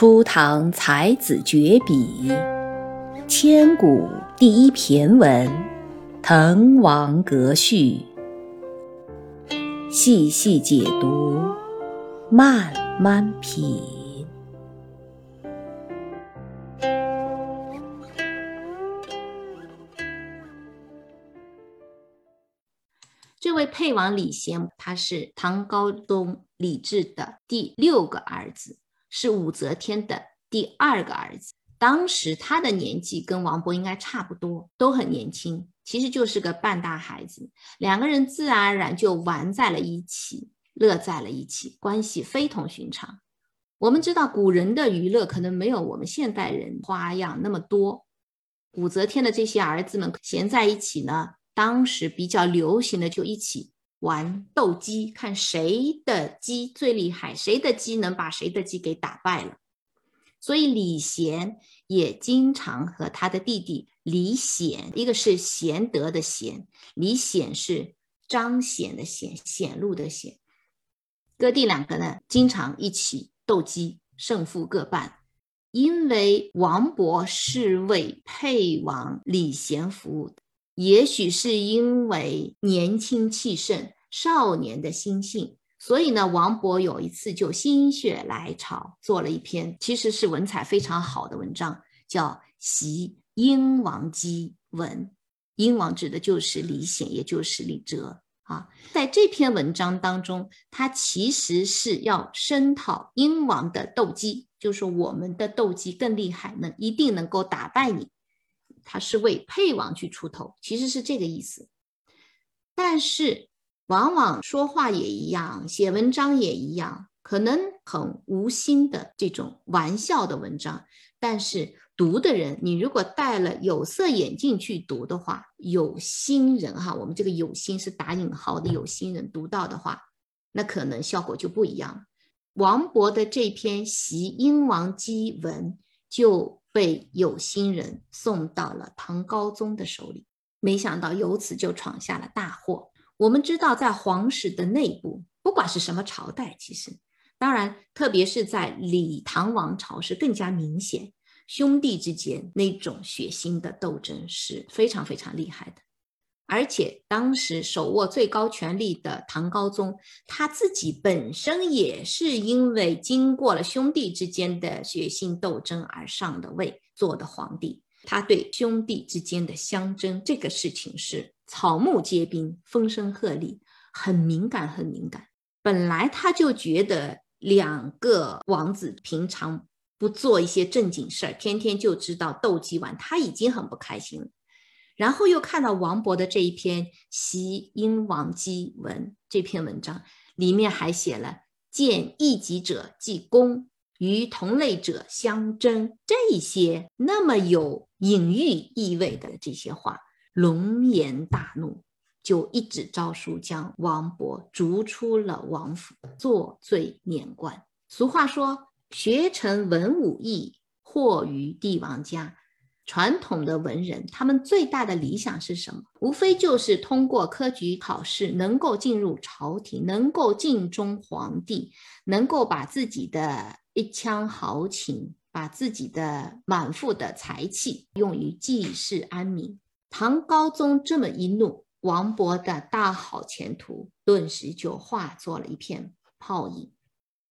初唐才子绝笔，千古第一骈文《滕王阁序》，细细解读，慢慢品。这位沛王李贤，他是唐高宗李治的第六个儿子。是武则天的第二个儿子，当时他的年纪跟王勃应该差不多，都很年轻，其实就是个半大孩子。两个人自然而然就玩在了一起，乐在了一起，关系非同寻常。我们知道古人的娱乐可能没有我们现代人花样那么多。武则天的这些儿子们闲在一起呢，当时比较流行的就一起。玩斗鸡，看谁的鸡最厉害，谁的鸡能把谁的鸡给打败了。所以李贤也经常和他的弟弟李显，一个是贤德的贤，李显是彰显的显，显露的显，哥弟两个呢，经常一起斗鸡，胜负各半。因为王勃是为沛王李贤服务。也许是因为年轻气盛、少年的心性，所以呢，王勃有一次就心血来潮做了一篇，其实是文采非常好的文章，叫《袭英王姬文》。英王指的就是李显，也就是李哲啊。在这篇文章当中，他其实是要声讨英王的斗鸡，就是我们的斗鸡更厉害，能一定能够打败你。他是为沛王去出头，其实是这个意思。但是，往往说话也一样，写文章也一样，可能很无心的这种玩笑的文章。但是读的人，你如果戴了有色眼镜去读的话，有心人哈，我们这个有心是打引号的有心人读到的话，那可能效果就不一样。王勃的这篇《袭英王姬文》就。被有心人送到了唐高宗的手里，没想到由此就闯下了大祸。我们知道，在皇室的内部，不管是什么朝代，其实当然，特别是在李唐王朝是更加明显，兄弟之间那种血腥的斗争是非常非常厉害的。而且当时手握最高权力的唐高宗，他自己本身也是因为经过了兄弟之间的血腥斗争而上的位，做的皇帝。他对兄弟之间的相争这个事情是草木皆兵，风声鹤唳，很敏感，很敏感。本来他就觉得两个王子平常不做一些正经事儿，天天就知道斗鸡玩，他已经很不开心了。然后又看到王勃的这一篇《袭英王姬文》这篇文章，里面还写了“见异己者即攻，与同类者相争”这些那么有隐喻意味的这些话，龙颜大怒，就一纸诏书将王勃逐出了王府，坐罪免官。俗话说：“学成文武艺，祸于帝王家。”传统的文人，他们最大的理想是什么？无非就是通过科举考试，能够进入朝廷，能够尽忠皇帝，能够把自己的一腔豪情，把自己的满腹的才气用于济世安民。唐高宗这么一怒，王勃的大好前途顿时就化作了一片泡影。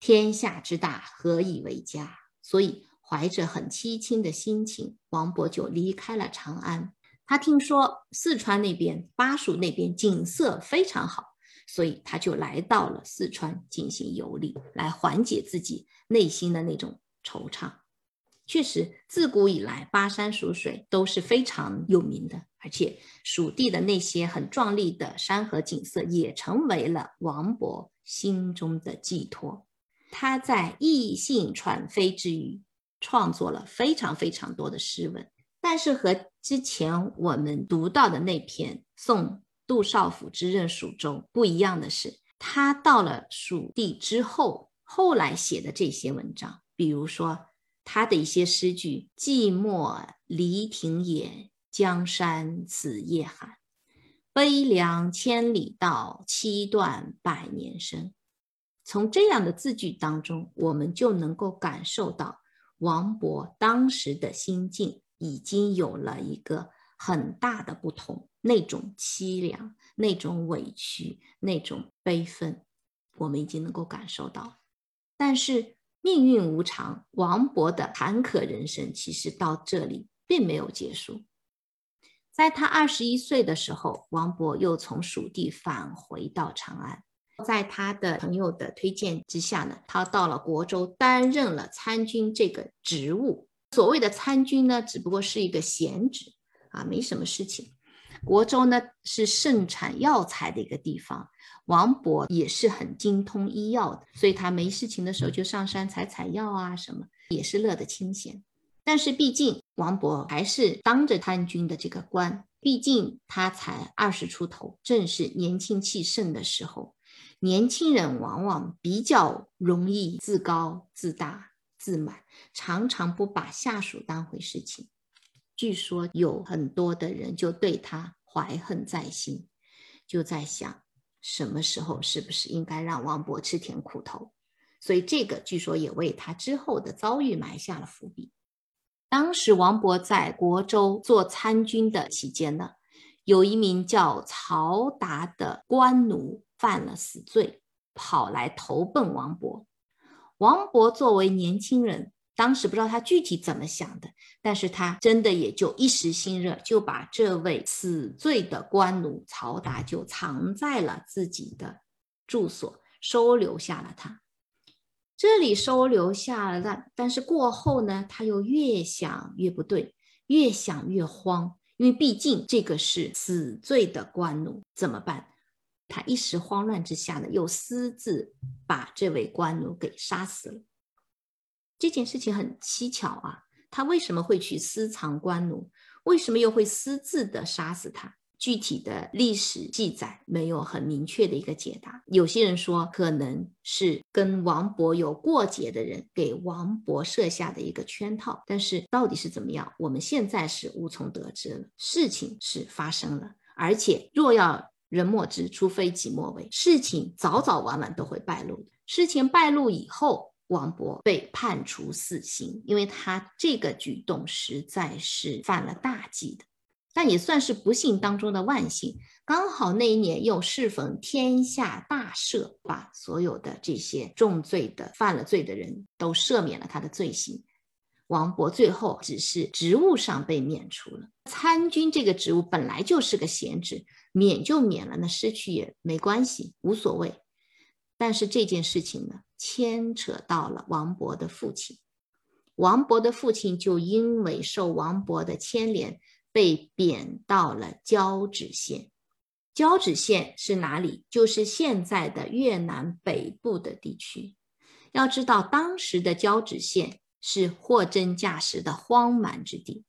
天下之大，何以为家？所以。怀着很凄清的心情，王勃就离开了长安。他听说四川那边、巴蜀那边景色非常好，所以他就来到了四川进行游历，来缓解自己内心的那种惆怅。确实，自古以来，巴山蜀水都是非常有名的，而且蜀地的那些很壮丽的山河景色，也成为了王勃心中的寄托。他在异兴传飞之余。创作了非常非常多的诗文，但是和之前我们读到的那篇《送杜少府之任蜀州》不一样的是，他到了蜀地之后，后来写的这些文章，比如说他的一些诗句：“寂寞离亭掩，江山此夜寒。悲凉千里道，凄断百年声。”从这样的字句当中，我们就能够感受到。王勃当时的心境已经有了一个很大的不同，那种凄凉、那种委屈、那种悲愤，我们已经能够感受到。但是命运无常，王勃的坎坷人生其实到这里并没有结束。在他二十一岁的时候，王勃又从蜀地返回到长安。在他的朋友的推荐之下呢，他到了国州，担任了参军这个职务。所谓的参军呢，只不过是一个闲职啊，没什么事情。国州呢是盛产药材的一个地方，王勃也是很精通医药的，所以他没事情的时候就上山采采药啊，什么也是乐得清闲。但是毕竟王勃还是当着参军的这个官，毕竟他才二十出头，正是年轻气盛的时候。年轻人往往比较容易自高自大、自满，常常不把下属当回事情。据说有很多的人就对他怀恨在心，就在想什么时候是不是应该让王勃吃甜苦头。所以这个据说也为他之后的遭遇埋下了伏笔。当时王勃在国州做参军的期间呢，有一名叫曹达的官奴。犯了死罪，跑来投奔王勃。王勃作为年轻人，当时不知道他具体怎么想的，但是他真的也就一时心热，就把这位死罪的官奴曹达就藏在了自己的住所，收留下了他。这里收留下了，但但是过后呢，他又越想越不对，越想越慌，因为毕竟这个是死罪的官奴，怎么办？他一时慌乱之下呢，又私自把这位官奴给杀死了。这件事情很蹊跷啊！他为什么会去私藏官奴？为什么又会私自的杀死他？具体的历史记载没有很明确的一个解答。有些人说，可能是跟王勃有过节的人给王勃设下的一个圈套。但是到底是怎么样，我们现在是无从得知了。事情是发生了，而且若要。人莫知，除非己莫为。事情早早晚晚都会败露的。事情败露以后，王勃被判处死刑，因为他这个举动实在是犯了大忌的。但也算是不幸当中的万幸，刚好那一年又适逢天下大赦，把所有的这些重罪的、犯了罪的人都赦免了他的罪行。王勃最后只是职务上被免除了。参军这个职务本来就是个闲职，免就免了，那失去也没关系，无所谓。但是这件事情呢，牵扯到了王勃的父亲。王勃的父亲就因为受王勃的牵连，被贬到了交趾县。交趾县是哪里？就是现在的越南北部的地区。要知道，当时的交趾县。是货真价实的荒蛮之地。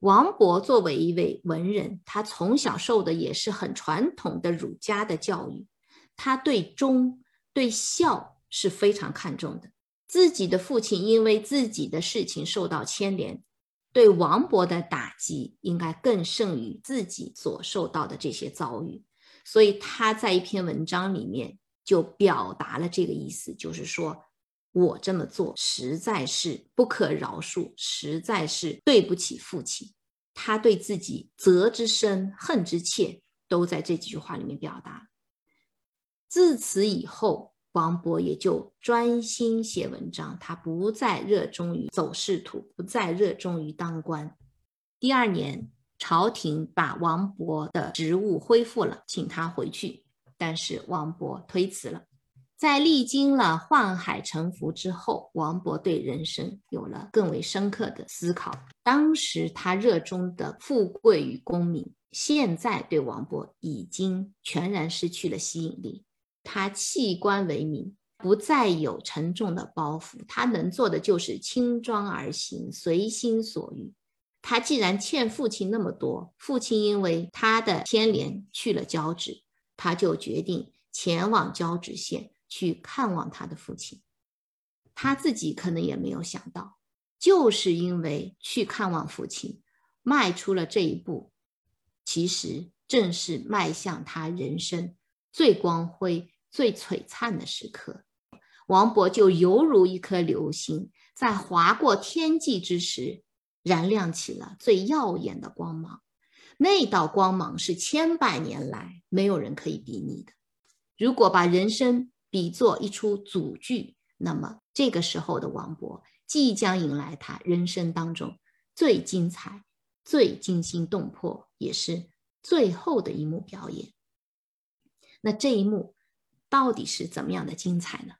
王勃作为一位文人，他从小受的也是很传统的儒家的教育，他对忠对孝是非常看重的。自己的父亲因为自己的事情受到牵连，对王勃的打击应该更胜于自己所受到的这些遭遇，所以他在一篇文章里面就表达了这个意思，就是说。我这么做实在是不可饶恕，实在是对不起父亲。他对自己责之深，恨之切，都在这几句话里面表达。自此以后，王勃也就专心写文章，他不再热衷于走仕途，不再热衷于当官。第二年，朝廷把王勃的职务恢复了，请他回去，但是王勃推辞了。在历经了宦海沉浮之后，王勃对人生有了更为深刻的思考。当时他热衷的富贵与功名，现在对王勃已经全然失去了吸引力。他弃官为民，不再有沉重的包袱，他能做的就是轻装而行，随心所欲。他既然欠父亲那么多，父亲因为他的牵连去了交趾，他就决定前往交趾县。去看望他的父亲，他自己可能也没有想到，就是因为去看望父亲，迈出了这一步，其实正是迈向他人生最光辉、最璀璨的时刻。王勃就犹如一颗流星，在划过天际之时，燃亮起了最耀眼的光芒。那道光芒是千百年来没有人可以比拟的。如果把人生比作一出组剧，那么这个时候的王勃即将迎来他人生当中最精彩、最惊心动魄，也是最后的一幕表演。那这一幕到底是怎么样的精彩呢？